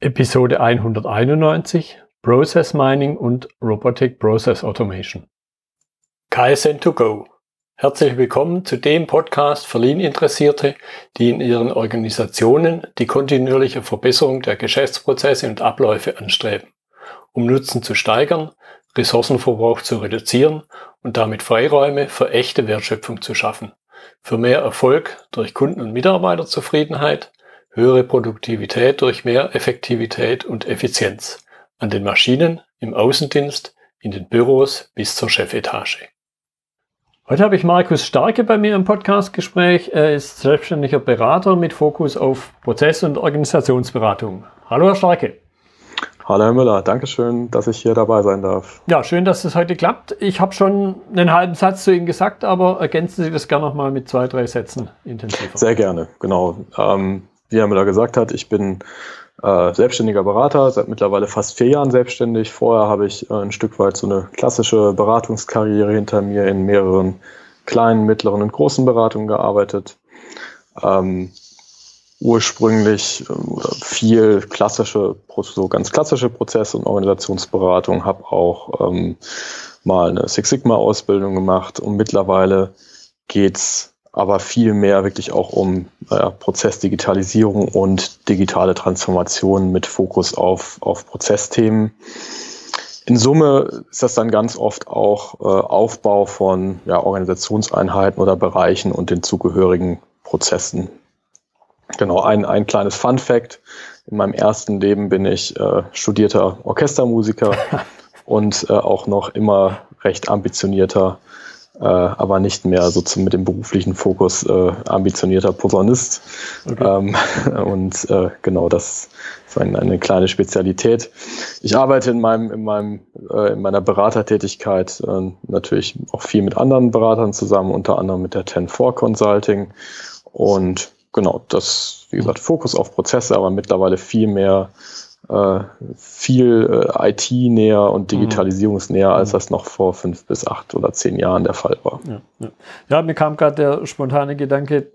Episode 191 Process Mining und Robotic Process Automation. KSN2Go. Herzlich willkommen zu dem Podcast für Lean-Interessierte, die in ihren Organisationen die kontinuierliche Verbesserung der Geschäftsprozesse und Abläufe anstreben, um Nutzen zu steigern, Ressourcenverbrauch zu reduzieren und damit Freiräume für echte Wertschöpfung zu schaffen, für mehr Erfolg durch Kunden- und Mitarbeiterzufriedenheit, höhere Produktivität durch mehr Effektivität und Effizienz an den Maschinen, im Außendienst, in den Büros bis zur Chefetage. Heute habe ich Markus Starke bei mir im Podcastgespräch. Er ist selbstständiger Berater mit Fokus auf Prozess- und Organisationsberatung. Hallo, Herr Starke. Hallo Herr Müller, Dankeschön, dass ich hier dabei sein darf. Ja, schön, dass es heute klappt. Ich habe schon einen halben Satz zu Ihnen gesagt, aber ergänzen Sie das gerne noch mal mit zwei, drei Sätzen intensiver. Sehr gerne, genau. Ähm, wie Herr Müller gesagt hat, ich bin äh, selbstständiger Berater, seit mittlerweile fast vier Jahren selbstständig. Vorher habe ich äh, ein Stück weit so eine klassische Beratungskarriere hinter mir in mehreren kleinen, mittleren und großen Beratungen gearbeitet. Ähm, ursprünglich äh, viel klassische, so ganz klassische Prozess- und Organisationsberatung, habe auch ähm, mal eine Six Sigma-Ausbildung gemacht und mittlerweile geht's aber viel mehr wirklich auch um äh, Prozessdigitalisierung und digitale Transformation mit Fokus auf, auf Prozessthemen. In Summe ist das dann ganz oft auch äh, Aufbau von ja, Organisationseinheiten oder Bereichen und den zugehörigen Prozessen. Genau, ein, ein kleines Fun fact. In meinem ersten Leben bin ich äh, studierter Orchestermusiker und äh, auch noch immer recht ambitionierter äh, aber nicht mehr so zum, mit dem beruflichen Fokus äh, ambitionierter Posaunist. Okay. Ähm, und äh, genau das ist eine, eine kleine Spezialität. Ich arbeite in meinem, in meinem, äh, in meiner Beratertätigkeit äh, natürlich auch viel mit anderen Beratern zusammen, unter anderem mit der 10-4 Consulting. Und genau, das, wie gesagt, Fokus auf Prozesse, aber mittlerweile viel mehr äh, viel äh, IT-näher und mhm. digitalisierungsnäher, als mhm. das noch vor fünf bis acht oder zehn Jahren der Fall war. Ja, ja. ja mir kam gerade der spontane Gedanke,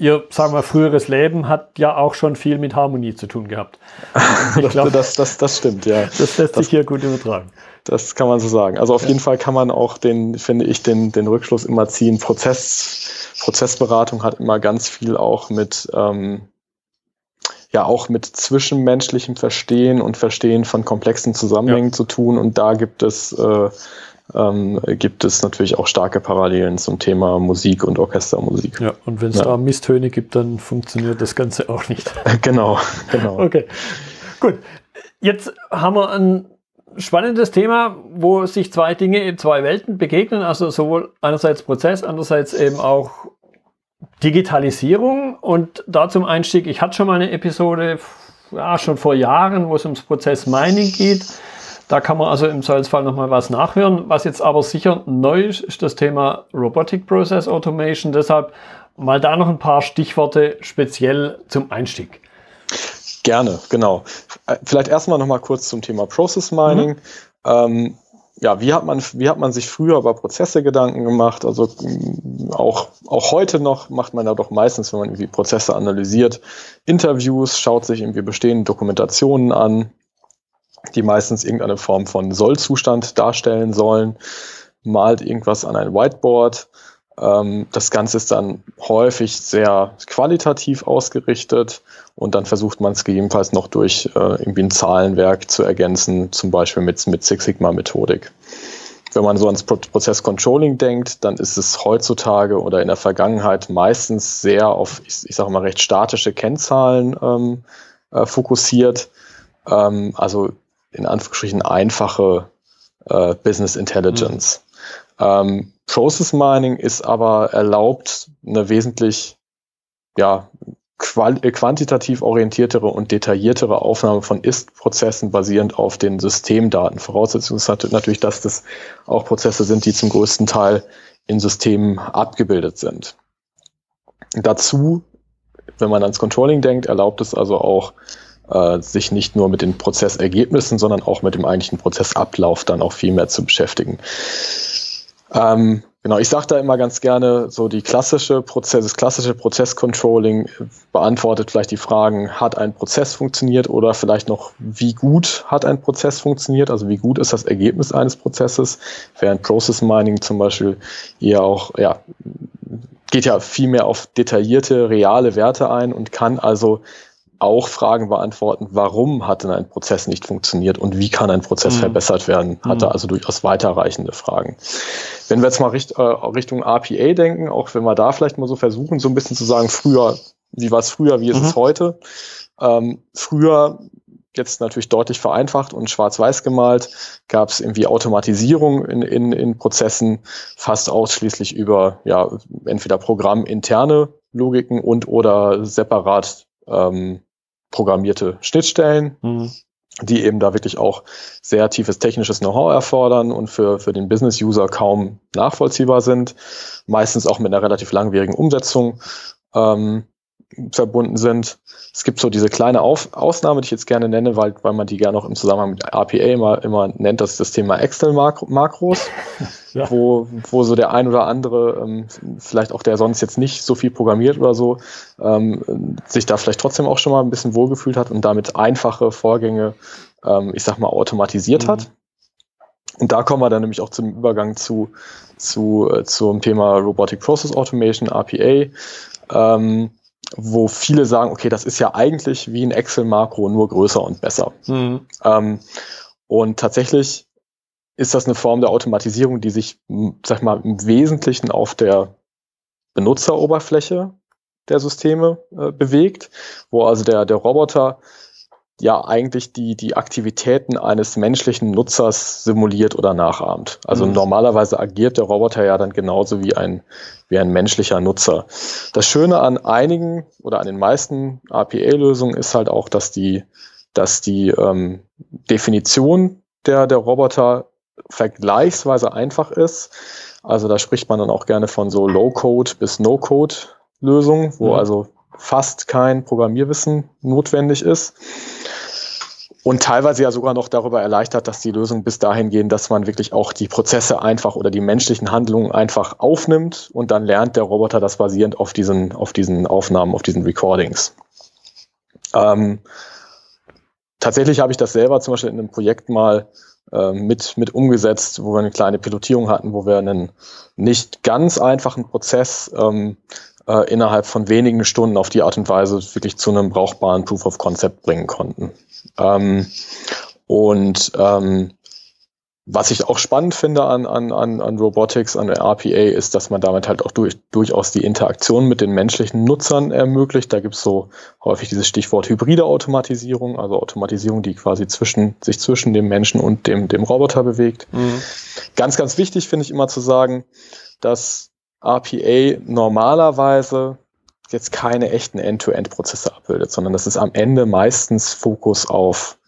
Ihr, sagen wir, früheres Leben hat ja auch schon viel mit Harmonie zu tun gehabt. das, glaub, das, das, das, stimmt, ja. Das lässt sich hier gut übertragen. Das kann man so sagen. Also auf ja. jeden Fall kann man auch den, finde ich, den, den Rückschluss immer ziehen. Prozess, Prozessberatung hat immer ganz viel auch mit, ähm, ja auch mit zwischenmenschlichem Verstehen und Verstehen von komplexen Zusammenhängen ja. zu tun. Und da gibt es, äh, ähm, gibt es natürlich auch starke Parallelen zum Thema Musik und Orchestermusik. Ja, und wenn es ja. da Misstöne gibt, dann funktioniert das Ganze auch nicht. genau, genau. Okay, gut. Jetzt haben wir ein spannendes Thema, wo sich zwei Dinge in zwei Welten begegnen, also sowohl einerseits Prozess, andererseits eben auch Digitalisierung und da zum Einstieg, ich hatte schon mal eine Episode, ja, schon vor Jahren, wo es ums Prozess Mining geht. Da kann man also im Zweifelsfall nochmal was nachhören. Was jetzt aber sicher neu ist, ist das Thema Robotic Process Automation. Deshalb mal da noch ein paar Stichworte speziell zum Einstieg. Gerne, genau. Äh, vielleicht erstmal nochmal kurz zum Thema Process Mining. Mhm. Ähm, ja, wie hat man, wie hat man sich früher über Prozesse Gedanken gemacht? Also mm, auch, auch heute noch macht man ja doch meistens, wenn man irgendwie Prozesse analysiert, Interviews, schaut sich irgendwie bestehende Dokumentationen an, die meistens irgendeine Form von Sollzustand darstellen sollen, malt irgendwas an ein Whiteboard. Ähm, das Ganze ist dann häufig sehr qualitativ ausgerichtet und dann versucht man es gegebenenfalls noch durch äh, irgendwie ein Zahlenwerk zu ergänzen, zum Beispiel mit, mit Six Sigma Methodik. Wenn man so ans Prozess Controlling denkt, dann ist es heutzutage oder in der Vergangenheit meistens sehr auf, ich, ich sage mal, recht statische Kennzahlen ähm, äh, fokussiert. Ähm, also in Anführungsstrichen einfache äh, Business Intelligence. Mhm. Ähm, Process Mining ist aber erlaubt, eine wesentlich ja, äh, quantitativ orientiertere und detailliertere Aufnahme von Ist-Prozessen basierend auf den Systemdaten. Voraussetzung ist natürlich, dass das auch Prozesse sind, die zum größten Teil in Systemen abgebildet sind. Dazu, wenn man ans Controlling denkt, erlaubt es also auch, äh, sich nicht nur mit den Prozessergebnissen, sondern auch mit dem eigentlichen Prozessablauf dann auch viel mehr zu beschäftigen. Ähm, Genau, ich sage da immer ganz gerne, so die klassische Prozess, das klassische Prozesscontrolling beantwortet vielleicht die Fragen, hat ein Prozess funktioniert oder vielleicht noch, wie gut hat ein Prozess funktioniert, also wie gut ist das Ergebnis eines Prozesses, während Process Mining zum Beispiel eher auch, ja, geht ja viel mehr auf detaillierte, reale Werte ein und kann also auch Fragen beantworten, warum hat denn ein Prozess nicht funktioniert und wie kann ein Prozess mhm. verbessert werden, hat mhm. also durchaus weiterreichende Fragen. Wenn wir jetzt mal richt, äh, Richtung RPA denken, auch wenn wir da vielleicht mal so versuchen, so ein bisschen zu sagen, früher, wie war es früher, wie ist mhm. es heute? Ähm, früher jetzt natürlich deutlich vereinfacht und schwarz-weiß gemalt, gab es irgendwie Automatisierung in, in, in Prozessen fast ausschließlich über ja entweder programminterne Logiken und oder separat ähm, programmierte Schnittstellen, mhm. die eben da wirklich auch sehr tiefes technisches Know-how erfordern und für, für den Business-User kaum nachvollziehbar sind, meistens auch mit einer relativ langwierigen Umsetzung ähm, verbunden sind. Es gibt so diese kleine Auf Ausnahme, die ich jetzt gerne nenne, weil, weil man die gerne auch im Zusammenhang mit RPA immer, immer nennt, das ist das Thema Excel-Makros, ja. wo, wo so der ein oder andere, ähm, vielleicht auch der sonst jetzt nicht so viel programmiert oder so, ähm, sich da vielleicht trotzdem auch schon mal ein bisschen wohlgefühlt hat und damit einfache Vorgänge, ähm, ich sag mal, automatisiert mhm. hat. Und da kommen wir dann nämlich auch zum Übergang zu, zu, äh, zum Thema Robotic Process Automation, RPA. Ähm, wo viele sagen, okay, das ist ja eigentlich wie ein Excel-Makro, nur größer und besser. Mhm. Ähm, und tatsächlich ist das eine Form der Automatisierung, die sich, sag mal, im Wesentlichen auf der Benutzeroberfläche der Systeme äh, bewegt, wo also der, der Roboter ja eigentlich die, die Aktivitäten eines menschlichen Nutzers simuliert oder nachahmt. Also mhm. normalerweise agiert der Roboter ja dann genauso wie ein, wie ein menschlicher Nutzer. Das Schöne an einigen oder an den meisten RPA-Lösungen ist halt auch, dass die, dass die ähm, Definition der, der Roboter vergleichsweise einfach ist. Also da spricht man dann auch gerne von so Low-Code bis No-Code-Lösungen, wo mhm. also fast kein Programmierwissen notwendig ist. Und teilweise ja sogar noch darüber erleichtert, dass die Lösungen bis dahin gehen, dass man wirklich auch die Prozesse einfach oder die menschlichen Handlungen einfach aufnimmt und dann lernt der Roboter das basierend auf diesen, auf diesen Aufnahmen, auf diesen Recordings. Ähm, tatsächlich habe ich das selber zum Beispiel in einem Projekt mal äh, mit, mit umgesetzt, wo wir eine kleine Pilotierung hatten, wo wir einen nicht ganz einfachen Prozess ähm, äh, innerhalb von wenigen Stunden auf die Art und Weise wirklich zu einem brauchbaren Proof of Concept bringen konnten. Ähm, und ähm, was ich auch spannend finde an, an, an, an Robotics, an RPA, ist, dass man damit halt auch durch, durchaus die Interaktion mit den menschlichen Nutzern ermöglicht. Da gibt es so häufig dieses Stichwort hybride Automatisierung, also Automatisierung, die quasi zwischen, sich zwischen dem Menschen und dem, dem Roboter bewegt. Mhm. Ganz, ganz wichtig finde ich immer zu sagen, dass RPA normalerweise jetzt keine echten End-to-End-Prozesse abbildet, sondern das ist am Ende meistens Fokus auf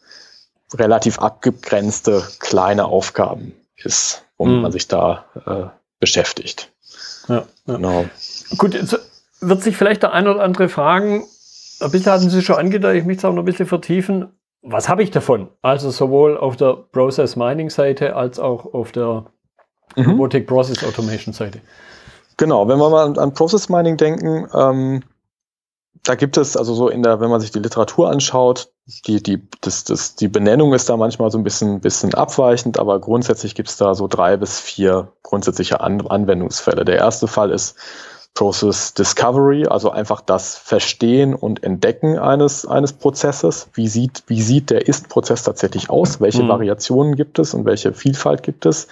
relativ abgegrenzte kleine Aufgaben ist, womit mhm. man sich da äh, beschäftigt. Ja, ja. Genau. Gut, jetzt wird sich vielleicht der ein oder andere fragen, ein bisschen hatten Sie schon angedeutet, ich möchte es auch noch ein bisschen vertiefen. Was habe ich davon? Also sowohl auf der Process Mining Seite als auch auf der mhm. Robotic Process Automation Seite. Genau, wenn wir mal an Process Mining denken, ähm, da gibt es also so in der, wenn man sich die Literatur anschaut, die, die, das, das, die Benennung ist da manchmal so ein bisschen, bisschen abweichend, aber grundsätzlich gibt es da so drei bis vier grundsätzliche an Anwendungsfälle. Der erste Fall ist Process Discovery, also einfach das Verstehen und Entdecken eines, eines Prozesses. Wie sieht, wie sieht der Ist-Prozess tatsächlich aus? Welche mhm. Variationen gibt es und welche Vielfalt gibt es?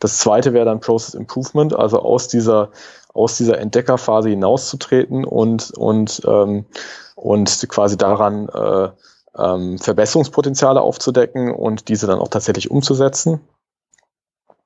Das zweite wäre dann Process Improvement, also aus dieser, aus dieser Entdeckerphase hinauszutreten und, und, ähm, und quasi daran äh, ähm, Verbesserungspotenziale aufzudecken und diese dann auch tatsächlich umzusetzen.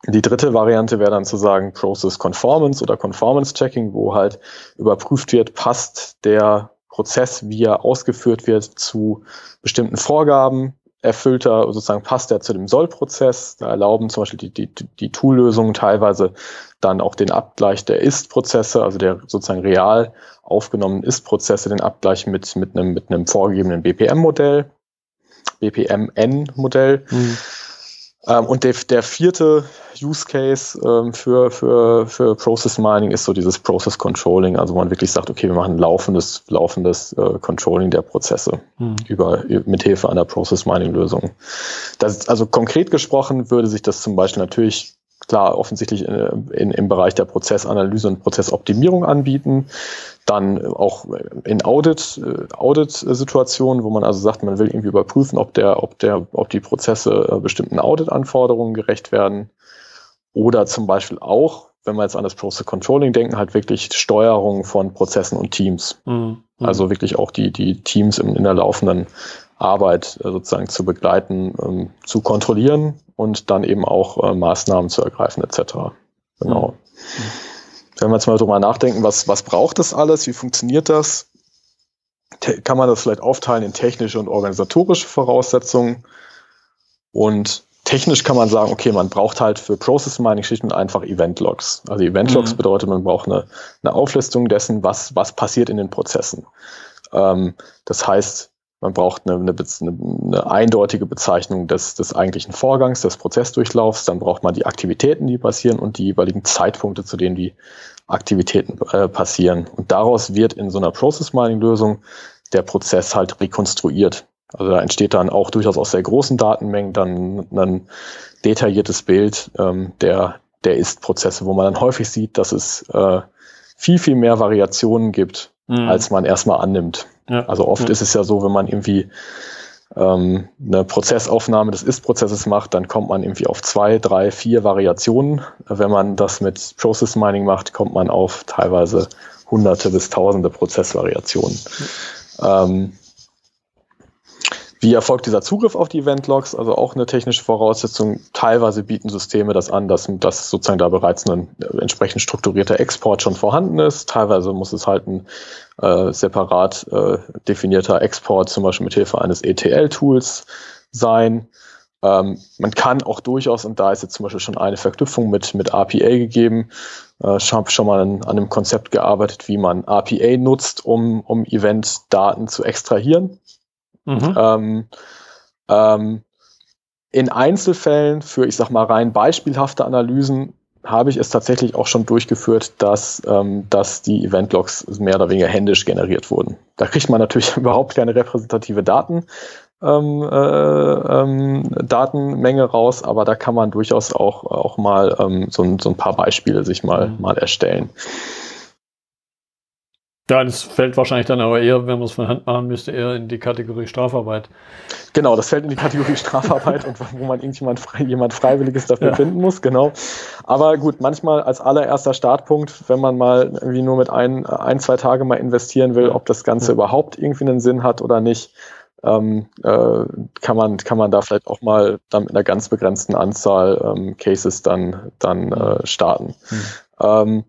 Die dritte Variante wäre dann zu sagen Process Conformance oder Conformance Checking, wo halt überprüft wird, passt der Prozess, wie er ausgeführt wird, zu bestimmten Vorgaben, erfüllt er sozusagen passt er zu dem Soll-Prozess. Da erlauben zum Beispiel die, die, die Tool-Lösungen teilweise dann auch den Abgleich der Ist-Prozesse, also der sozusagen real aufgenommenen Ist-Prozesse, den Abgleich mit, mit, einem, mit einem vorgegebenen BPM-Modell, BPMN-Modell. Mhm. Ähm, und der, der vierte Use Case ähm, für, für, für Process Mining ist so dieses Process Controlling, also wo man wirklich sagt, okay, wir machen laufendes, laufendes äh, Controlling der Prozesse mhm. über, mit Hilfe einer Process Mining Lösung. Das, also konkret gesprochen würde sich das zum Beispiel natürlich klar offensichtlich in, äh, in, im Bereich der Prozessanalyse und Prozessoptimierung anbieten. Dann auch in Audit, äh, Audit-Situationen, wo man also sagt, man will irgendwie überprüfen, ob der, ob der, ob die Prozesse äh, bestimmten Audit-Anforderungen gerecht werden. Oder zum Beispiel auch, wenn wir jetzt an das Process Controlling denken, halt wirklich Steuerung von Prozessen und Teams. Mhm. Also wirklich auch die, die Teams in, in der laufenden Arbeit sozusagen zu begleiten, ähm, zu kontrollieren und dann eben auch äh, Maßnahmen zu ergreifen etc. Genau. Mhm. Wenn wir jetzt mal drüber nachdenken, was, was braucht das alles, wie funktioniert das, kann man das vielleicht aufteilen in technische und organisatorische Voraussetzungen. Und technisch kann man sagen, okay, man braucht halt für Process Mining schlicht und einfach Event Logs. Also Event Logs mhm. bedeutet, man braucht eine, eine Auflistung dessen, was, was passiert in den Prozessen. Ähm, das heißt, man braucht eine, eine, eine, eindeutige Bezeichnung des, des eigentlichen Vorgangs, des Prozessdurchlaufs. Dann braucht man die Aktivitäten, die passieren und die jeweiligen Zeitpunkte, zu denen die Aktivitäten äh, passieren. Und daraus wird in so einer Process Mining Lösung der Prozess halt rekonstruiert. Also da entsteht dann auch durchaus aus sehr großen Datenmengen dann ein detailliertes Bild ähm, der, der Ist-Prozesse, wo man dann häufig sieht, dass es äh, viel, viel mehr Variationen gibt, mhm. als man erstmal annimmt. Ja. Also oft ja. ist es ja so, wenn man irgendwie ähm, eine Prozessaufnahme des Ist-Prozesses macht, dann kommt man irgendwie auf zwei, drei, vier Variationen. Wenn man das mit Process Mining macht, kommt man auf teilweise hunderte bis tausende Prozessvariationen. Ähm, wie erfolgt dieser Zugriff auf die Event-Logs? Also auch eine technische Voraussetzung. Teilweise bieten Systeme das an, dass, dass sozusagen da bereits ein äh, entsprechend strukturierter Export schon vorhanden ist. Teilweise muss es halt ein äh, separat äh, definierter Export, zum Beispiel mit Hilfe eines ETL-Tools sein. Ähm, man kann auch durchaus, und da ist jetzt zum Beispiel schon eine Verknüpfung mit, mit RPA gegeben, äh, ich habe schon mal an, an einem Konzept gearbeitet, wie man RPA nutzt, um, um Event-Daten zu extrahieren. Mhm. Ähm, ähm, in Einzelfällen für, ich sag mal, rein beispielhafte Analysen habe ich es tatsächlich auch schon durchgeführt, dass, ähm, dass die Event-Logs mehr oder weniger händisch generiert wurden. Da kriegt man natürlich überhaupt keine repräsentative Daten, ähm, äh, ähm, Datenmenge raus, aber da kann man durchaus auch, auch mal ähm, so, ein, so ein paar Beispiele sich mal, mhm. mal erstellen. Ja, das fällt wahrscheinlich dann aber eher, wenn man es von Hand machen müsste, eher in die Kategorie Strafarbeit. Genau, das fällt in die Kategorie Strafarbeit und wo man irgendjemand frei, jemand Freiwilliges dafür ja. finden muss, genau. Aber gut, manchmal als allererster Startpunkt, wenn man mal irgendwie nur mit ein, ein zwei Tage mal investieren will, ob das Ganze ja. überhaupt irgendwie einen Sinn hat oder nicht, ähm, äh, kann man kann man da vielleicht auch mal dann mit einer ganz begrenzten Anzahl ähm, Cases dann dann äh, starten. Mhm. Ähm,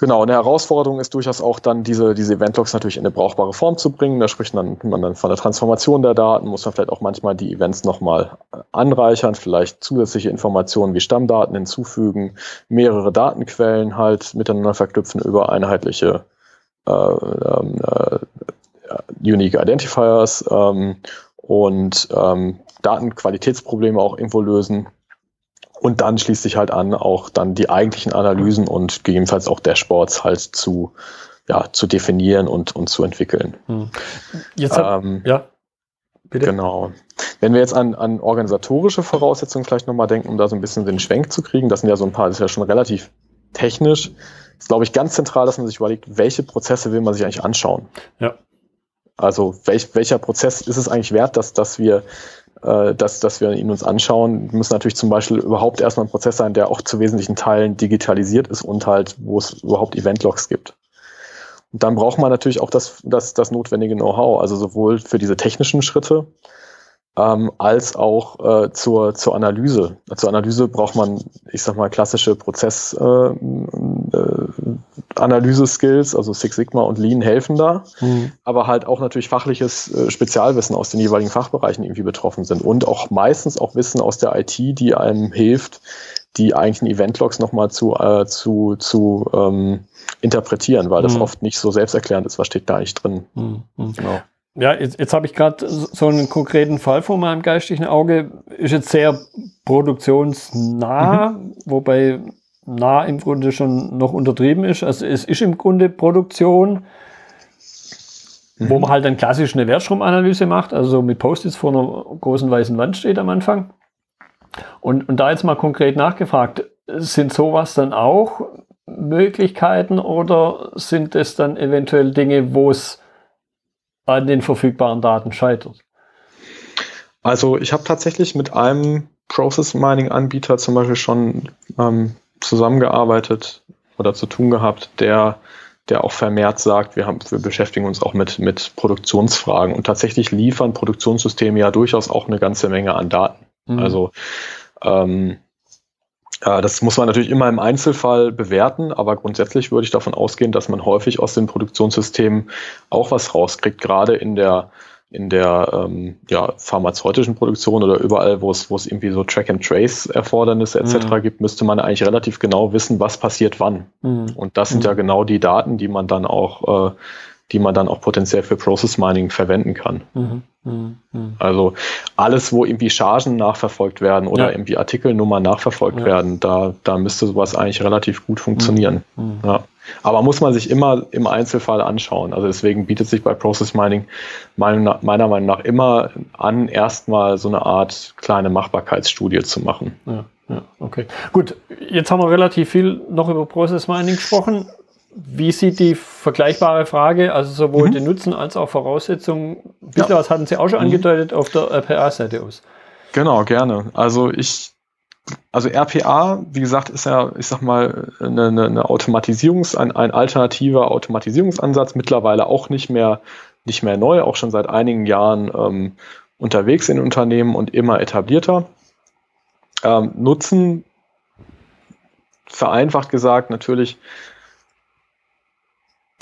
Genau, eine Herausforderung ist durchaus auch dann diese, diese Event-Logs natürlich in eine brauchbare Form zu bringen. Da spricht man, man dann von der Transformation der Daten, muss man vielleicht auch manchmal die Events nochmal anreichern, vielleicht zusätzliche Informationen wie Stammdaten hinzufügen, mehrere Datenquellen halt miteinander verknüpfen über einheitliche äh, ähm, äh, Unique Identifiers ähm, und ähm, Datenqualitätsprobleme auch irgendwo lösen und dann schließt sich halt an, auch dann die eigentlichen Analysen und gegebenenfalls auch Dashboards halt zu, ja, zu definieren und, und zu entwickeln. Hm. Jetzt hab, ähm, ja, bitte. Genau. Wenn wir jetzt an, an organisatorische Voraussetzungen vielleicht nochmal denken, um da so ein bisschen den Schwenk zu kriegen, das sind ja so ein paar, das ist ja schon relativ technisch. ist, glaube ich, ganz zentral, dass man sich überlegt, welche Prozesse will man sich eigentlich anschauen. Ja. Also welch, welcher Prozess ist es eigentlich wert, dass, dass wir äh, dass, dass wir ihn uns anschauen, muss natürlich zum Beispiel überhaupt erstmal ein Prozess sein, der auch zu wesentlichen Teilen digitalisiert ist und halt, wo es überhaupt Eventlogs gibt. Und dann braucht man natürlich auch das, das, das notwendige Know-how, also sowohl für diese technischen Schritte, ähm, als auch äh, zur, zur Analyse. Zur Analyse braucht man, ich sag mal, klassische Prozessanalyse-Skills, äh, äh, also Six Sigma und Lean helfen da, mhm. aber halt auch natürlich fachliches äh, Spezialwissen aus den jeweiligen Fachbereichen irgendwie betroffen sind und auch meistens auch Wissen aus der IT, die einem hilft, die eigentlichen Eventlogs nochmal zu, äh, zu, zu ähm, interpretieren, weil das mhm. oft nicht so selbsterklärend ist, was steht da eigentlich drin. Mhm. Genau. ja, jetzt, jetzt habe ich gerade so einen konkreten Fall vor meinem geistigen Auge. Ist jetzt sehr produktionsnah, mhm. wobei nah im Grunde schon noch untertrieben ist. Also es ist im Grunde Produktion, mhm. wo man halt dann klassisch eine Wertstromanalyse macht, also mit Post-its vor einer großen weißen Wand steht am Anfang. Und, und da jetzt mal konkret nachgefragt, sind sowas dann auch Möglichkeiten oder sind es dann eventuell Dinge, wo es an den verfügbaren Daten scheitert? Also ich habe tatsächlich mit einem Process Mining Anbieter zum Beispiel schon ähm, zusammengearbeitet oder zu tun gehabt, der, der auch vermehrt sagt, wir, haben, wir beschäftigen uns auch mit, mit Produktionsfragen und tatsächlich liefern Produktionssysteme ja durchaus auch eine ganze Menge an Daten. Mhm. Also ähm, äh, das muss man natürlich immer im Einzelfall bewerten, aber grundsätzlich würde ich davon ausgehen, dass man häufig aus den Produktionssystemen auch was rauskriegt, gerade in der in der ähm, ja, pharmazeutischen Produktion oder überall, wo es, wo es irgendwie so Track-and-Trace-Erfordernisse etc. Mhm. gibt, müsste man eigentlich relativ genau wissen, was passiert wann. Mhm. Und das sind mhm. ja genau die Daten, die man dann auch äh, die man dann auch potenziell für Process Mining verwenden kann. Mhm, mh, mh. Also alles, wo irgendwie Chargen nachverfolgt werden oder ja. irgendwie Artikelnummern nachverfolgt ja. werden, da, da müsste sowas eigentlich relativ gut funktionieren. Mhm, mhm. Ja. Aber muss man sich immer im Einzelfall anschauen. Also deswegen bietet sich bei Process Mining meiner Meinung nach immer an, erstmal so eine Art kleine Machbarkeitsstudie zu machen. Ja, ja, okay. Gut, jetzt haben wir relativ viel noch über Process Mining gesprochen. Wie sieht die vergleichbare Frage, also sowohl mhm. den Nutzen als auch Voraussetzungen, bitte, ja. was hatten Sie auch schon mhm. angedeutet, auf der RPA-Seite aus? Genau, gerne. Also ich, also RPA, wie gesagt, ist ja, ich sag mal, eine, eine Automatisierungs-, ein, ein alternativer Automatisierungsansatz, mittlerweile auch nicht mehr, nicht mehr neu, auch schon seit einigen Jahren ähm, unterwegs in Unternehmen und immer etablierter. Ähm, Nutzen, vereinfacht gesagt, natürlich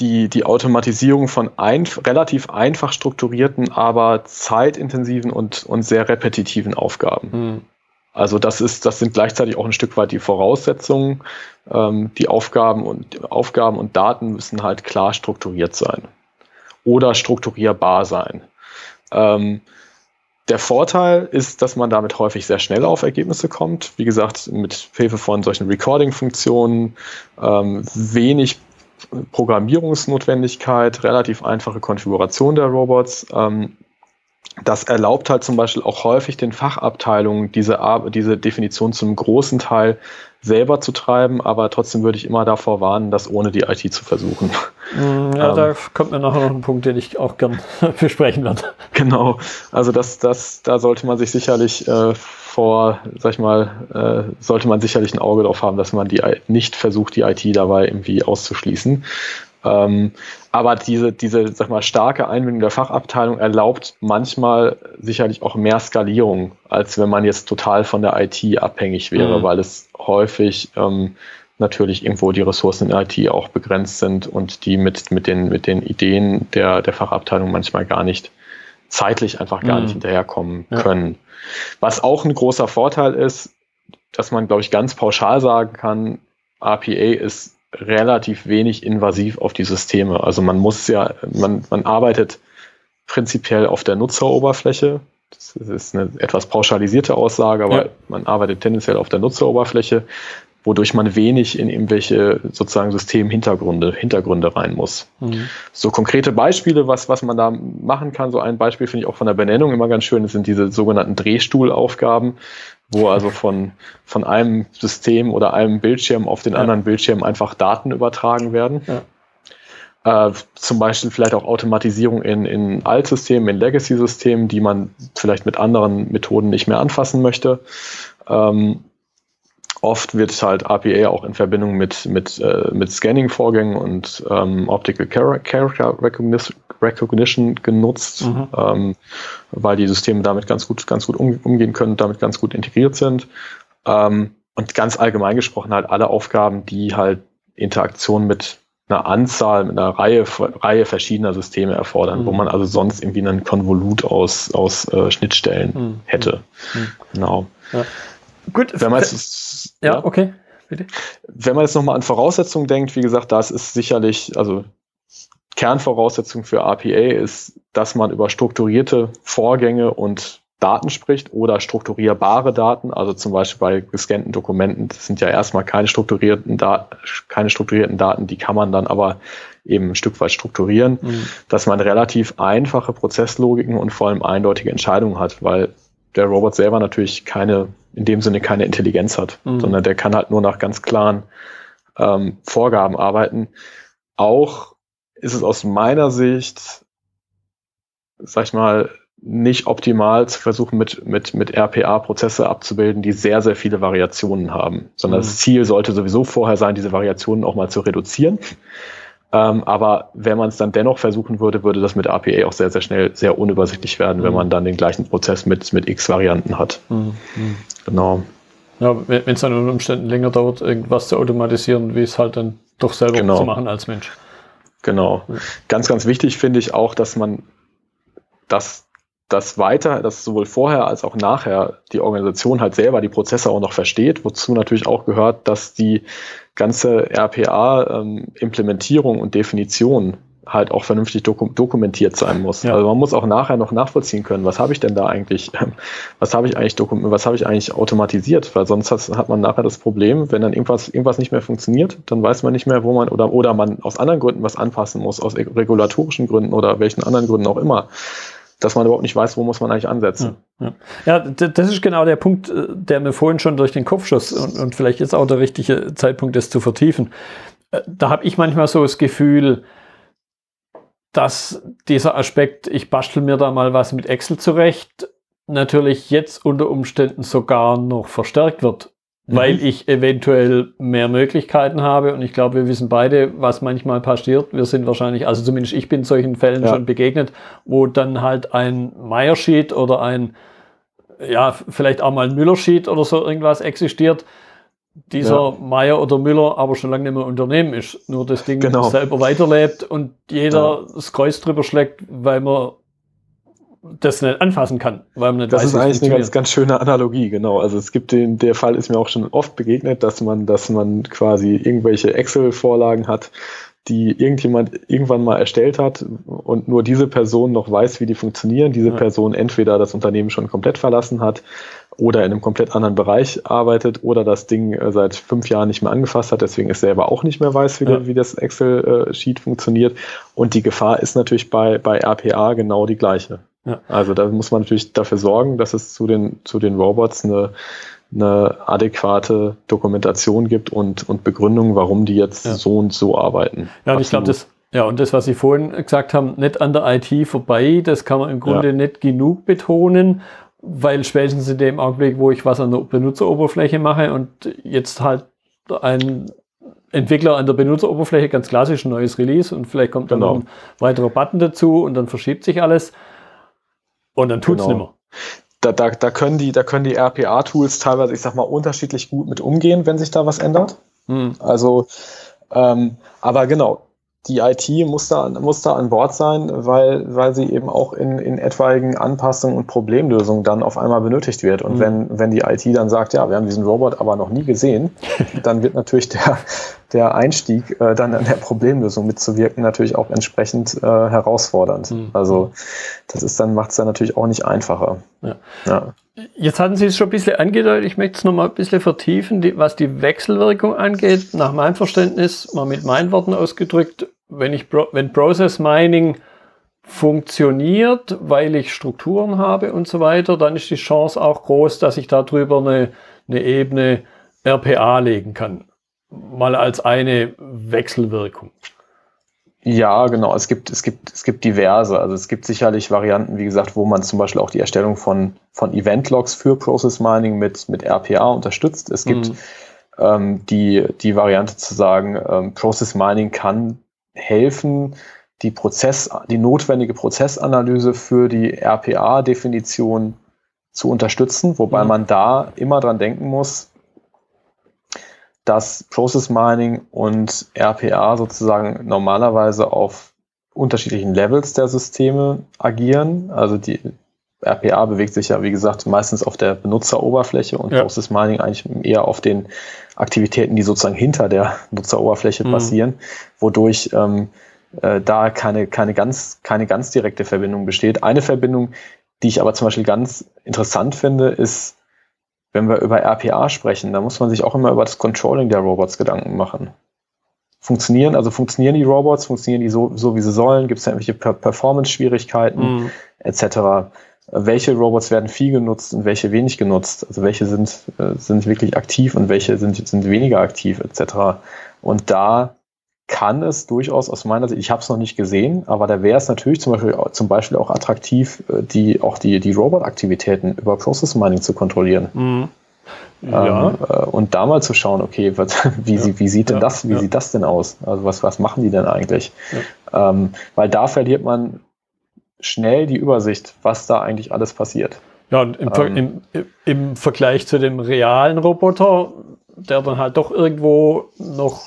die, die Automatisierung von ein, relativ einfach strukturierten, aber zeitintensiven und, und sehr repetitiven Aufgaben. Mhm. Also das ist, das sind gleichzeitig auch ein Stück weit die Voraussetzungen. Ähm, die Aufgaben und Aufgaben und Daten müssen halt klar strukturiert sein oder strukturierbar sein. Ähm, der Vorteil ist, dass man damit häufig sehr schnell auf Ergebnisse kommt. Wie gesagt, mit Hilfe von solchen Recording-Funktionen, ähm, wenig Programmierungsnotwendigkeit, relativ einfache Konfiguration der Robots. Ähm, das erlaubt halt zum Beispiel auch häufig den Fachabteilungen, diese, diese Definition zum großen Teil selber zu treiben, aber trotzdem würde ich immer davor warnen, das ohne die IT zu versuchen. Mm, ja, ähm, da kommt mir nachher noch ein Punkt, den ich auch gern besprechen werde. Genau, also das, das, da sollte man sich sicherlich äh, vor, sag ich mal, äh, sollte man sicherlich ein Auge drauf haben, dass man die nicht versucht, die IT dabei irgendwie auszuschließen. Ähm, aber diese, diese, sag mal, starke Einbindung der Fachabteilung erlaubt manchmal sicherlich auch mehr Skalierung, als wenn man jetzt total von der IT abhängig wäre, mhm. weil es häufig ähm, natürlich irgendwo die Ressourcen in der IT auch begrenzt sind und die mit, mit, den, mit den Ideen der, der Fachabteilung manchmal gar nicht zeitlich einfach gar mhm. nicht hinterherkommen ja. können. Was auch ein großer Vorteil ist, dass man, glaube ich, ganz pauschal sagen kann, RPA ist relativ wenig invasiv auf die Systeme. Also man muss ja, man, man arbeitet prinzipiell auf der Nutzeroberfläche. Das ist eine etwas pauschalisierte Aussage, aber ja. man arbeitet tendenziell auf der Nutzeroberfläche wodurch man wenig in irgendwelche sozusagen Systemhintergründe Hintergründe rein muss. Mhm. So konkrete Beispiele, was, was man da machen kann, so ein Beispiel finde ich auch von der Benennung immer ganz schön, das sind diese sogenannten Drehstuhlaufgaben, wo also von, von einem System oder einem Bildschirm auf den ja. anderen Bildschirm einfach Daten übertragen werden. Ja. Äh, zum Beispiel vielleicht auch Automatisierung in, in Altsystemen, in Legacy-Systemen, die man vielleicht mit anderen Methoden nicht mehr anfassen möchte. Ähm, Oft wird halt RPA auch in Verbindung mit, mit, äh, mit Scanning-Vorgängen und ähm, Optical Character Recognition genutzt, mhm. ähm, weil die Systeme damit ganz gut, ganz gut um, umgehen können, damit ganz gut integriert sind. Ähm, und ganz allgemein gesprochen halt alle Aufgaben, die halt Interaktion mit einer Anzahl, mit einer Reihe, Reihe verschiedener Systeme erfordern, mhm. wo man also sonst irgendwie einen Konvolut aus, aus äh, Schnittstellen mhm. hätte. Mhm. Genau. Ja. Gut, wenn man jetzt, ja, ja, okay, bitte. Wenn man jetzt nochmal an Voraussetzungen denkt, wie gesagt, das ist sicherlich, also Kernvoraussetzung für RPA ist, dass man über strukturierte Vorgänge und Daten spricht oder strukturierbare Daten, also zum Beispiel bei gescannten Dokumenten, das sind ja erstmal keine strukturierten Daten, keine strukturierten Daten, die kann man dann aber eben ein Stück weit strukturieren, mhm. dass man relativ einfache Prozesslogiken und vor allem eindeutige Entscheidungen hat, weil der Robot selber natürlich keine, in dem Sinne keine Intelligenz hat, mhm. sondern der kann halt nur nach ganz klaren ähm, Vorgaben arbeiten. Auch ist es aus meiner Sicht, sag ich mal, nicht optimal zu versuchen, mit, mit, mit RPA Prozesse abzubilden, die sehr, sehr viele Variationen haben, sondern mhm. das Ziel sollte sowieso vorher sein, diese Variationen auch mal zu reduzieren. Ähm, aber wenn man es dann dennoch versuchen würde, würde das mit RPA auch sehr, sehr schnell sehr unübersichtlich werden, mhm. wenn man dann den gleichen Prozess mit, mit x Varianten hat. Mhm. Genau. Ja, wenn es dann unter Umständen länger dauert, irgendwas zu automatisieren, wie es halt dann doch selber genau. zu machen als Mensch. Genau. Ganz, ganz wichtig finde ich auch, dass man das dass weiter, dass sowohl vorher als auch nachher die Organisation halt selber die Prozesse auch noch versteht, wozu natürlich auch gehört, dass die ganze RPA-Implementierung ähm, und Definition halt auch vernünftig dokum dokumentiert sein muss. Ja. Also man muss auch nachher noch nachvollziehen können, was habe ich denn da eigentlich, was habe ich eigentlich was habe ich eigentlich automatisiert, weil sonst hat, hat, man nachher das Problem, wenn dann irgendwas, irgendwas nicht mehr funktioniert, dann weiß man nicht mehr, wo man oder, oder man aus anderen Gründen was anpassen muss, aus regulatorischen Gründen oder welchen anderen Gründen auch immer dass man überhaupt nicht weiß, wo muss man eigentlich ansetzen. Ja, ja. ja das ist genau der Punkt, äh, der mir vorhin schon durch den Kopf schoss und, und vielleicht ist auch der richtige Zeitpunkt, das zu vertiefen. Äh, da habe ich manchmal so das Gefühl, dass dieser Aspekt, ich bastel mir da mal was mit Excel zurecht, natürlich jetzt unter Umständen sogar noch verstärkt wird weil mhm. ich eventuell mehr Möglichkeiten habe. Und ich glaube, wir wissen beide, was manchmal passiert. Wir sind wahrscheinlich, also zumindest ich bin solchen Fällen ja. schon begegnet, wo dann halt ein Meyer-Sheet oder ein, ja, vielleicht auch mal ein Müller-Sheet oder so irgendwas existiert. Dieser ja. Meyer oder Müller aber schon lange nicht mehr Unternehmen ist, nur das Ding genau. selber weiterlebt und jeder ja. das Kreuz drüber schlägt, weil man das nicht anfassen kann, weil man nicht Das weiß, ist eigentlich eine ganz, ganz schöne Analogie, genau. Also es gibt den, der Fall ist mir auch schon oft begegnet, dass man, dass man quasi irgendwelche Excel-Vorlagen hat, die irgendjemand irgendwann mal erstellt hat und nur diese Person noch weiß, wie die funktionieren. Diese ja. Person entweder das Unternehmen schon komplett verlassen hat oder in einem komplett anderen Bereich arbeitet oder das Ding äh, seit fünf Jahren nicht mehr angefasst hat, deswegen es selber auch nicht mehr weiß, wie, ja. wie das Excel-Sheet funktioniert. Und die Gefahr ist natürlich bei, bei RPA genau die gleiche. Ja. Also da muss man natürlich dafür sorgen, dass es zu den, zu den Robots eine, eine adäquate Dokumentation gibt und, und Begründung, warum die jetzt ja. so und so arbeiten. Ja, und ich glaube, das, ja, und das, was Sie vorhin gesagt haben, nicht an der IT vorbei, das kann man im Grunde ja. nicht genug betonen, weil spätestens in dem Augenblick, wo ich was an der Benutzeroberfläche mache und jetzt halt ein Entwickler an der Benutzeroberfläche ganz klassisch ein neues Release und vielleicht kommt dann genau. noch ein weiterer Button dazu und dann verschiebt sich alles. Und dann tut's genau. nimmer. Da, da, da können die, da können die RPA-Tools teilweise, ich sag mal, unterschiedlich gut mit umgehen, wenn sich da was ändert. Hm. Also, ähm, aber genau, die IT muss da, muss da an Bord sein, weil, weil sie eben auch in, in etwaigen Anpassungen und Problemlösungen dann auf einmal benötigt wird. Und mhm. wenn, wenn die IT dann sagt, ja, wir haben diesen Robot aber noch nie gesehen, dann wird natürlich der, der Einstieg, äh, dann an der Problemlösung mitzuwirken, natürlich auch entsprechend äh, herausfordernd. Mhm. Also das ist dann, macht es dann natürlich auch nicht einfacher. Ja. ja. Jetzt hatten Sie es schon ein bisschen angedeutet, ich möchte es nochmal ein bisschen vertiefen, die, was die Wechselwirkung angeht. Nach meinem Verständnis, mal mit meinen Worten ausgedrückt, wenn ich wenn Process Mining funktioniert, weil ich Strukturen habe und so weiter, dann ist die Chance auch groß, dass ich darüber eine, eine Ebene RPA legen kann. Mal als eine Wechselwirkung. Ja, genau. Es gibt, es gibt, es gibt diverse. Also es gibt sicherlich Varianten, wie gesagt, wo man zum Beispiel auch die Erstellung von, von Event-Logs für Process Mining mit, mit RPA unterstützt. Es gibt mhm. ähm, die, die Variante zu sagen, ähm, Process Mining kann helfen, die Prozess, die notwendige Prozessanalyse für die RPA-Definition zu unterstützen, wobei mhm. man da immer dran denken muss, dass Process Mining und RPA sozusagen normalerweise auf unterschiedlichen Levels der Systeme agieren. Also die RPA bewegt sich ja, wie gesagt, meistens auf der Benutzeroberfläche und ja. Process Mining eigentlich eher auf den Aktivitäten, die sozusagen hinter der Nutzeroberfläche mhm. passieren, wodurch ähm, äh, da keine, keine, ganz, keine ganz direkte Verbindung besteht. Eine Verbindung, die ich aber zum Beispiel ganz interessant finde, ist, wenn wir über RPA sprechen, da muss man sich auch immer über das Controlling der Robots Gedanken machen. Funktionieren, also funktionieren die Robots, funktionieren die so, so wie sie sollen, gibt es da irgendwelche Performance-Schwierigkeiten mm. etc welche Robots werden viel genutzt und welche wenig genutzt. Also welche sind, äh, sind wirklich aktiv und welche sind, sind weniger aktiv etc. Und da kann es durchaus aus meiner Sicht, ich habe es noch nicht gesehen, aber da wäre es natürlich zum Beispiel, zum Beispiel auch attraktiv, äh, die, auch die, die Robot-Aktivitäten über Process Mining zu kontrollieren. Mhm. Ja. Ähm, äh, und da mal zu schauen, okay, was, wie, ja. sie, wie sieht denn ja. das, wie sieht das denn aus? Also was, was machen die denn eigentlich? Ähm, weil da verliert man schnell die Übersicht, was da eigentlich alles passiert. Ja, und im, ähm, im, im Vergleich zu dem realen Roboter, der dann halt doch irgendwo noch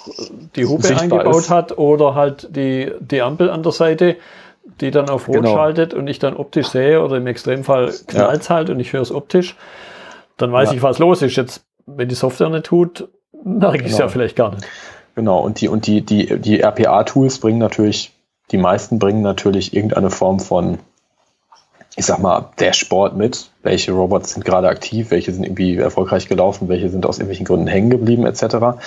die Hupe eingebaut ist. hat oder halt die, die Ampel an der Seite, die dann auf Rot genau. schaltet und ich dann optisch sehe oder im Extremfall knallt ja. halt und ich höre es optisch, dann weiß ja. ich, was los ist. Jetzt, wenn die Software nicht tut, merke ich es genau. ja vielleicht gar nicht. Genau, und die, und die, die, die RPA-Tools bringen natürlich die meisten bringen natürlich irgendeine Form von, ich sag mal, Sport mit. Welche Robots sind gerade aktiv, welche sind irgendwie erfolgreich gelaufen, welche sind aus irgendwelchen Gründen hängen geblieben, etc.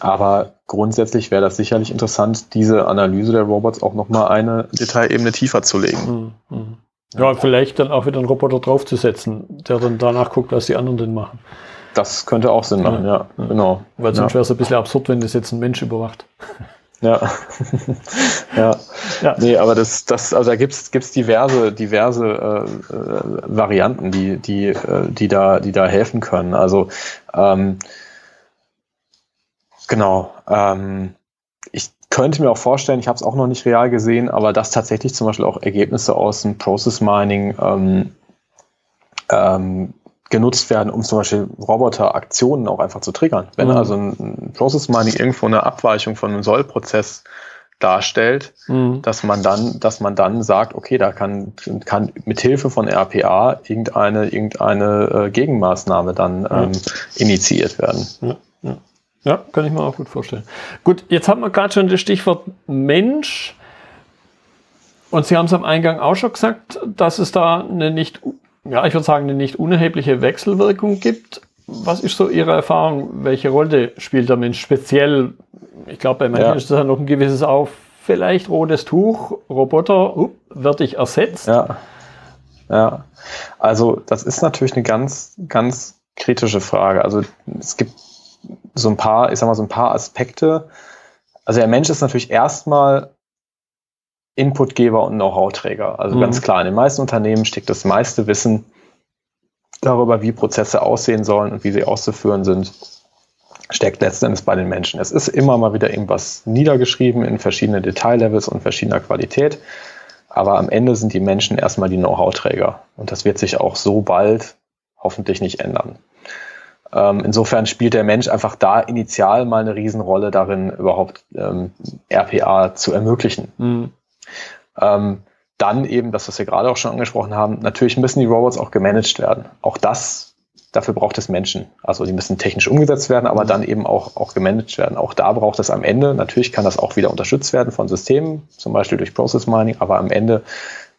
Aber grundsätzlich wäre das sicherlich interessant, diese Analyse der Robots auch nochmal eine Detailebene tiefer zu legen. Mhm. mhm. Ja, vielleicht dann auch wieder einen Roboter draufzusetzen, der dann danach guckt, was die anderen denn machen. Das könnte auch Sinn machen, ja, ja genau. Weil sonst ja. wäre es ein bisschen absurd, wenn das jetzt ein Mensch überwacht. Ja. ja. ja. Nee, aber das, das, also da gibt's gibt's diverse, diverse äh, äh, Varianten, die, die, äh, die da, die da helfen können. Also ähm, genau. Ähm, ich könnte mir auch vorstellen, ich habe es auch noch nicht real gesehen, aber dass tatsächlich zum Beispiel auch Ergebnisse aus dem Process Mining ähm, ähm, genutzt werden, um zum Beispiel Roboteraktionen auch einfach zu triggern. Wenn mhm. also ein Process Mining irgendwo eine Abweichung von einem Sollprozess darstellt, mhm. dass man dann, dass man dann sagt, okay, da kann, kann mit Hilfe von RPA irgendeine, irgendeine äh, Gegenmaßnahme dann ähm, initiiert werden. Ja, ja. ja, kann ich mir auch gut vorstellen. Gut, jetzt haben wir gerade schon das Stichwort Mensch. Und Sie haben es am Eingang auch schon gesagt, dass es da eine nicht ja, ich würde sagen, eine nicht unerhebliche Wechselwirkung gibt. Was ist so Ihre Erfahrung? Welche Rolle spielt der Mensch speziell? Ich glaube, bei manchen ja. ist das ja noch ein gewisses Auf, vielleicht rotes Tuch, Roboter, up, werde ich ersetzt? Ja. Ja. Also, das ist natürlich eine ganz, ganz kritische Frage. Also, es gibt so ein paar, ich sag mal, so ein paar Aspekte. Also, der Mensch ist natürlich erstmal Inputgeber und Know-how-Träger. Also mhm. ganz klar, in den meisten Unternehmen steckt das meiste Wissen darüber, wie Prozesse aussehen sollen und wie sie auszuführen sind, steckt letztendlich bei den Menschen. Es ist immer mal wieder irgendwas niedergeschrieben in verschiedenen Detaillevels und verschiedener Qualität. Aber am Ende sind die Menschen erstmal die Know-how-Träger. Und das wird sich auch so bald hoffentlich nicht ändern. Ähm, insofern spielt der Mensch einfach da initial mal eine Riesenrolle darin, überhaupt ähm, RPA zu ermöglichen. Mhm. Ähm, dann eben das, was wir gerade auch schon angesprochen haben, natürlich müssen die Robots auch gemanagt werden. Auch das, dafür braucht es Menschen. Also die müssen technisch umgesetzt werden, aber dann eben auch, auch gemanagt werden. Auch da braucht es am Ende, natürlich kann das auch wieder unterstützt werden von Systemen, zum Beispiel durch Process Mining, aber am Ende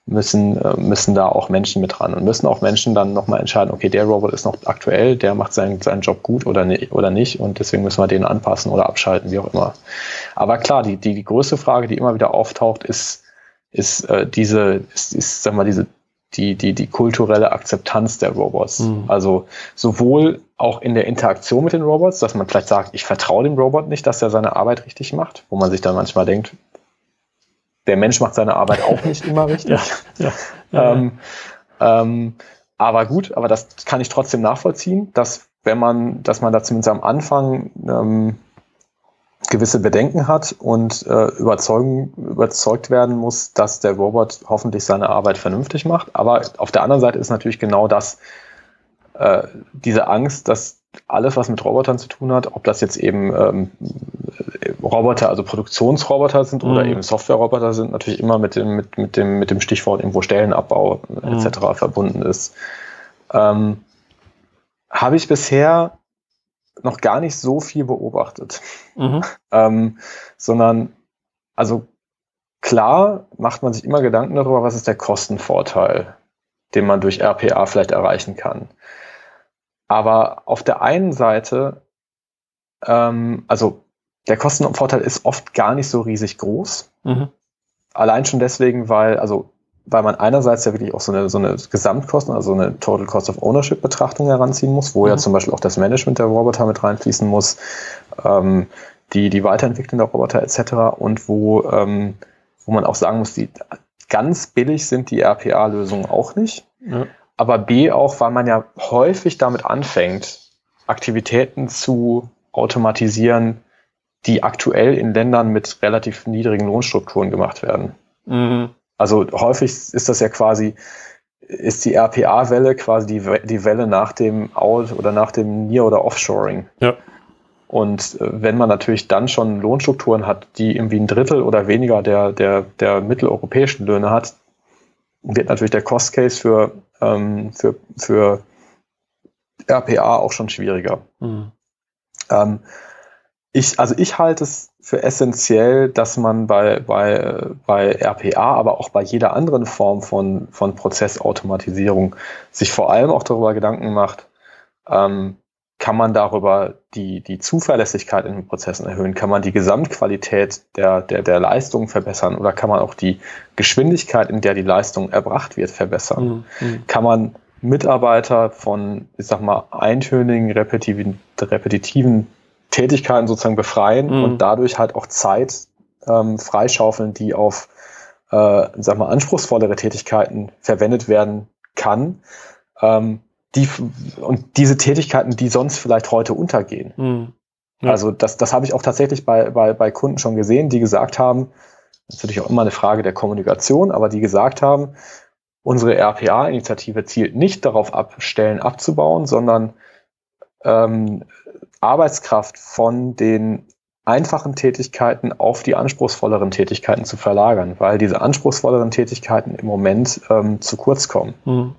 müssen, äh, müssen da auch Menschen mit dran und müssen auch Menschen dann nochmal entscheiden, okay, der Robot ist noch aktuell, der macht seinen, seinen Job gut oder, nicht, oder nicht und deswegen müssen wir den anpassen oder abschalten, wie auch immer. Aber klar, die, die, die größte Frage, die immer wieder auftaucht, ist, ist äh, diese, ist, ist, sag mal, diese, die, die, die kulturelle Akzeptanz der Robots. Mhm. Also sowohl auch in der Interaktion mit den Robots, dass man vielleicht sagt, ich vertraue dem Robot nicht, dass er seine Arbeit richtig macht, wo man sich dann manchmal denkt, der Mensch macht seine Arbeit auch nicht immer richtig. ja, ja, ähm, ähm, aber gut, aber das kann ich trotzdem nachvollziehen, dass wenn man, dass man da zumindest am Anfang ähm, gewisse Bedenken hat und äh, überzeugen, überzeugt werden muss, dass der Robot hoffentlich seine Arbeit vernünftig macht. Aber auf der anderen Seite ist natürlich genau das, äh, diese Angst, dass alles, was mit Robotern zu tun hat, ob das jetzt eben ähm, Roboter, also Produktionsroboter sind mhm. oder eben Softwareroboter sind, natürlich immer mit dem, mit, mit dem, mit dem Stichwort irgendwo Stellenabbau mhm. etc. verbunden ist. Ähm, Habe ich bisher noch gar nicht so viel beobachtet, mhm. ähm, sondern also klar macht man sich immer Gedanken darüber, was ist der Kostenvorteil, den man durch RPA vielleicht erreichen kann. Aber auf der einen Seite, ähm, also der Kostenvorteil ist oft gar nicht so riesig groß. Mhm. Allein schon deswegen, weil, also, weil man einerseits ja wirklich auch so eine, so eine Gesamtkosten, also eine Total Cost of Ownership Betrachtung heranziehen muss, wo mhm. ja zum Beispiel auch das Management der Roboter mit reinfließen muss, ähm, die, die Weiterentwicklung der Roboter etc. und wo, ähm, wo man auch sagen muss, die ganz billig sind die RPA-Lösungen auch nicht. Ja. Aber B auch, weil man ja häufig damit anfängt, Aktivitäten zu automatisieren, die aktuell in Ländern mit relativ niedrigen Lohnstrukturen gemacht werden. Mhm. Also häufig ist das ja quasi, ist die RPA-Welle quasi die, die Welle nach dem Out oder nach dem Near- oder Offshoring. Ja. Und äh, wenn man natürlich dann schon Lohnstrukturen hat, die irgendwie ein Drittel oder weniger der, der, der mitteleuropäischen Löhne hat, wird natürlich der Cost Case für, ähm, für, für RPA auch schon schwieriger. Mhm. Ähm, ich, also ich halte es für essentiell, dass man bei, bei, bei RPA, aber auch bei jeder anderen Form von, von Prozessautomatisierung sich vor allem auch darüber Gedanken macht, ähm, kann man darüber die, die Zuverlässigkeit in den Prozessen erhöhen? Kann man die Gesamtqualität der, der, der Leistung verbessern? Oder kann man auch die Geschwindigkeit, in der die Leistung erbracht wird, verbessern? Mhm. mhm. Kann man Mitarbeiter von, ich sag mal, eintönigen, repetitiven, repetitiven Tätigkeiten sozusagen befreien mhm. und dadurch halt auch Zeit ähm, freischaufeln, die auf, äh, sag mal, anspruchsvollere Tätigkeiten verwendet werden kann. Ähm, die, und diese Tätigkeiten, die sonst vielleicht heute untergehen. Mhm. Ja. Also das, das habe ich auch tatsächlich bei, bei, bei Kunden schon gesehen, die gesagt haben, das ist natürlich auch immer eine Frage der Kommunikation, aber die gesagt haben, unsere RPA-Initiative zielt nicht darauf ab, Stellen abzubauen, sondern ähm, Arbeitskraft von den einfachen Tätigkeiten auf die anspruchsvolleren Tätigkeiten zu verlagern, weil diese anspruchsvolleren Tätigkeiten im Moment ähm, zu kurz kommen. Mhm.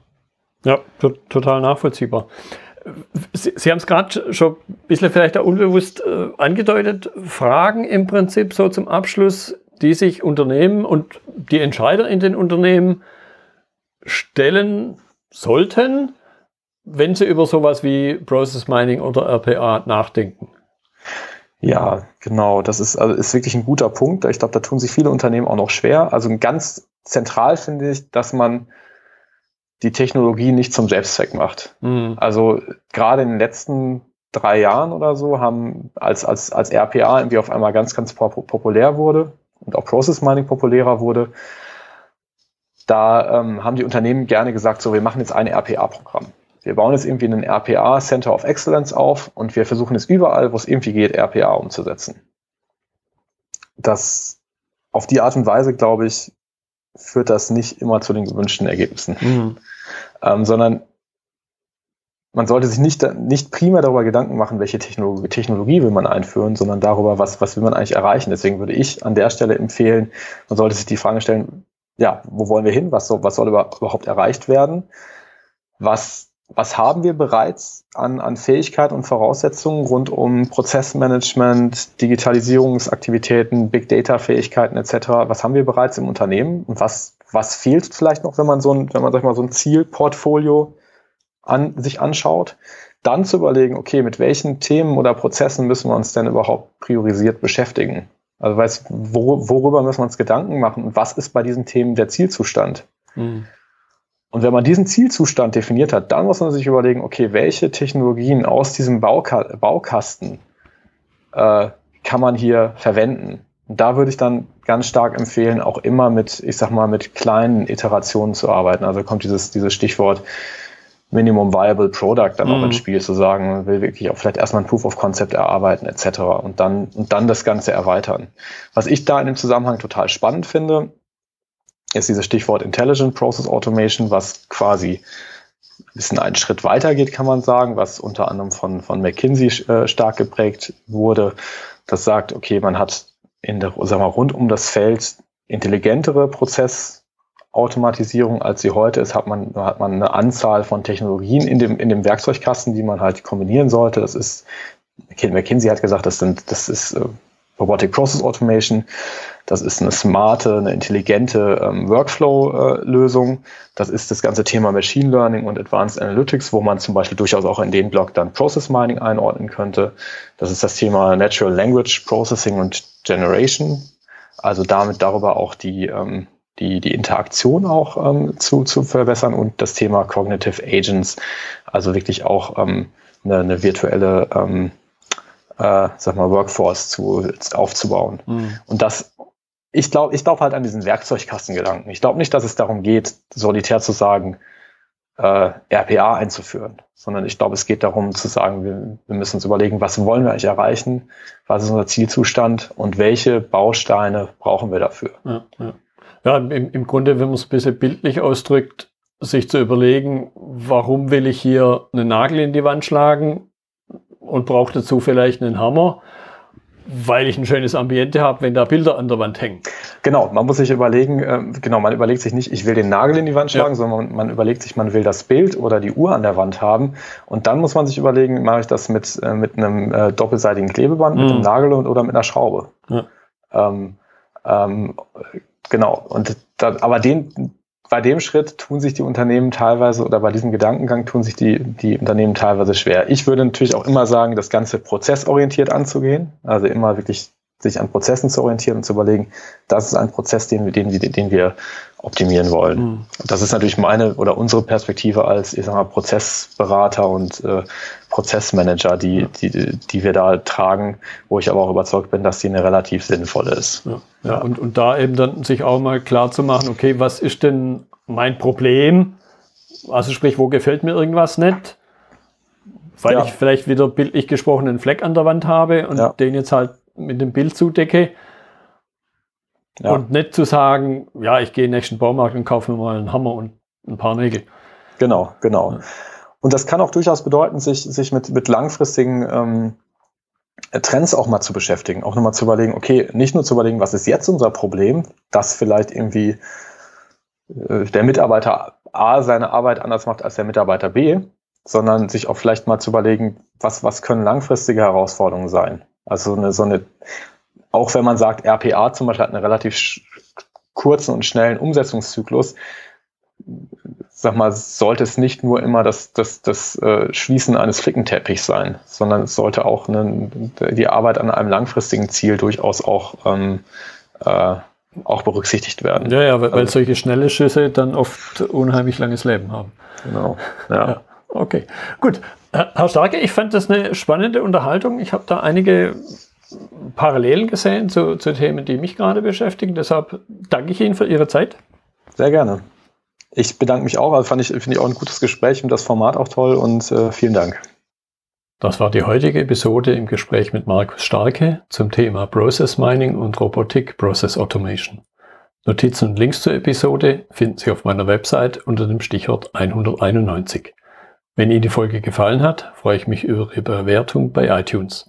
Ja, total nachvollziehbar. Sie, Sie haben es gerade schon ein bisschen vielleicht auch unbewusst äh, angedeutet. Fragen im Prinzip so zum Abschluss, die sich Unternehmen und die Entscheider in den Unternehmen stellen sollten, wenn Sie über sowas wie Process Mining oder RPA nachdenken. Ja, genau. Das ist, also ist wirklich ein guter Punkt. Ich glaube, da tun sich viele Unternehmen auch noch schwer. Also ganz zentral finde ich, dass man die Technologie nicht zum Selbstzweck macht. Mhm. Also gerade in den letzten drei Jahren oder so haben, als, als, als RPA irgendwie auf einmal ganz, ganz populär wurde und auch Process Mining populärer wurde, da ähm, haben die Unternehmen gerne gesagt, so, wir machen jetzt ein RPA-Programm. Wir bauen jetzt irgendwie einen RPA Center of Excellence auf und wir versuchen es überall, wo es irgendwie geht, RPA umzusetzen. Das auf die Art und Weise, glaube ich, führt das nicht immer zu den gewünschten Ergebnissen. Mhm. Ähm, sondern man sollte sich nicht, nicht primär darüber Gedanken machen, welche Technologie, Technologie will man einführen, sondern darüber, was, was will man eigentlich erreichen. Deswegen würde ich an der Stelle empfehlen, man sollte sich die Frage stellen, ja, wo wollen wir hin? Was soll, was soll überhaupt erreicht werden? Was, was haben wir bereits an, an Fähigkeiten und Voraussetzungen rund um Prozessmanagement, Digitalisierungsaktivitäten, Big Data Fähigkeiten etc.? Was haben wir bereits im Unternehmen und was was fehlt vielleicht noch, wenn man so ein, wenn man sag ich mal so ein Zielportfolio an sich anschaut, dann zu überlegen, okay, mit welchen Themen oder Prozessen müssen wir uns denn überhaupt priorisiert beschäftigen? Also weiß, wo, worüber müssen wir uns Gedanken machen und was ist bei diesen Themen der Zielzustand? Mhm. Und wenn man diesen Zielzustand definiert hat, dann muss man sich überlegen, okay, welche Technologien aus diesem Bauka Baukasten äh, kann man hier verwenden? Und da würde ich dann ganz stark empfehlen, auch immer mit, ich sag mal, mit kleinen Iterationen zu arbeiten. Also kommt dieses, dieses Stichwort Minimum Viable Product dann auch ins mhm. Spiel zu sagen, man will wirklich auch vielleicht erstmal ein Proof of Concept erarbeiten etc. und dann, und dann das Ganze erweitern. Was ich da in dem Zusammenhang total spannend finde, ist dieses Stichwort Intelligent Process Automation, was quasi ein bisschen einen Schritt weiter geht, kann man sagen, was unter anderem von, von McKinsey äh, stark geprägt wurde. Das sagt, okay, man hat in der, sagen wir, rund um das Feld intelligentere Prozessautomatisierung, als sie heute ist, hat man, hat man eine Anzahl von Technologien in dem, in dem Werkzeugkasten, die man halt kombinieren sollte. Das ist, McKinsey hat gesagt, das sind, das ist äh, Robotic Process Automation. Das ist eine smarte, eine intelligente ähm, Workflow-Lösung. das ist das ganze Thema Machine Learning und Advanced Analytics, wo man zum Beispiel durchaus auch in den Block dann Process Mining einordnen könnte. Das ist das Thema Natural Language Processing und Generation. Also damit darüber auch die, ähm, die, die Interaktion auch ähm, zu, zu verbessern und das Thema Cognitive Agents, also wirklich auch ähm, eine, eine virtuelle ähm, äh, sag mal, Workforce zu, aufzubauen. Mhm. Und das, ich glaube, ich glaube halt an diesen Werkzeugkastengedanken. Ich glaube nicht, dass es darum geht, solitär zu sagen, äh, RPA einzuführen, sondern ich glaube, es geht darum zu sagen, wir, wir müssen uns überlegen, was wollen wir eigentlich erreichen, was ist unser Zielzustand und welche Bausteine brauchen wir dafür. Ja, ja. ja im, im Grunde, wenn man es ein bisschen bildlich ausdrückt, sich zu überlegen, warum will ich hier einen Nagel in die Wand schlagen und brauche dazu vielleicht einen Hammer weil ich ein schönes Ambiente habe, wenn da Bilder an der Wand hängen. Genau, man muss sich überlegen, äh, genau, man überlegt sich nicht, ich will den Nagel in die Wand schlagen, ja. sondern man überlegt sich, man will das Bild oder die Uhr an der Wand haben. Und dann muss man sich überlegen, mache ich das mit, äh, mit einem äh, doppelseitigen Klebeband, mhm. mit einem Nagel und, oder mit einer Schraube. Ja. Ähm, ähm, genau, und da, aber den, bei dem Schritt tun sich die Unternehmen teilweise oder bei diesem Gedankengang tun sich die, die Unternehmen teilweise schwer. Ich würde natürlich auch immer sagen, das Ganze prozessorientiert anzugehen, also immer wirklich sich an Prozessen zu orientieren und zu überlegen, das ist ein Prozess, den den, den wir optimieren wollen. Mhm. Das ist natürlich meine oder unsere Perspektive als, ich sag mal, Prozessberater und äh, Prozessmanager, die, die, die wir da tragen, wo ich aber auch überzeugt bin, dass die eine relativ sinnvolle ist. Ja, ja. Und, und da eben dann sich auch mal klar zu machen, okay, was ist denn mein Problem? Also sprich, wo gefällt mir irgendwas nicht? Weil ja. ich vielleicht wieder bildlich gesprochen einen Fleck an der Wand habe und ja. den jetzt halt mit dem Bild zudecke. Ja. Und nicht zu sagen, ja, ich gehe in den nächsten Baumarkt und kaufe mir mal einen Hammer und ein paar Nägel. Genau, genau. Ja. Und das kann auch durchaus bedeuten, sich, sich mit, mit langfristigen ähm, Trends auch mal zu beschäftigen. Auch nochmal zu überlegen, okay, nicht nur zu überlegen, was ist jetzt unser Problem, dass vielleicht irgendwie äh, der Mitarbeiter A seine Arbeit anders macht als der Mitarbeiter B, sondern sich auch vielleicht mal zu überlegen, was, was können langfristige Herausforderungen sein. Also eine, so eine, auch wenn man sagt, RPA zum Beispiel hat einen relativ kurzen und schnellen Umsetzungszyklus, sag mal, sollte es nicht nur immer das, das, das äh, Schließen eines Flickenteppichs sein, sondern es sollte auch eine, die Arbeit an einem langfristigen Ziel durchaus auch, ähm, äh, auch berücksichtigt werden. Ja, ja, weil, also, solche schnelle Schüsse dann oft unheimlich langes Leben haben. Genau. Ja. ja. Okay, gut. Herr Starke, ich fand das eine spannende Unterhaltung. Ich habe da einige Parallelen gesehen zu, zu Themen, die mich gerade beschäftigen. Deshalb danke ich Ihnen für Ihre Zeit. Sehr gerne. Ich bedanke mich auch. Also fand ich, finde ich auch ein gutes Gespräch und das Format auch toll und äh, vielen Dank. Das war die heutige Episode im Gespräch mit Markus Starke zum Thema Process Mining und Robotic Process Automation. Notizen und Links zur Episode finden Sie auf meiner Website unter dem Stichwort 191. Wenn Ihnen die Folge gefallen hat, freue ich mich über Ihre Bewertung bei iTunes.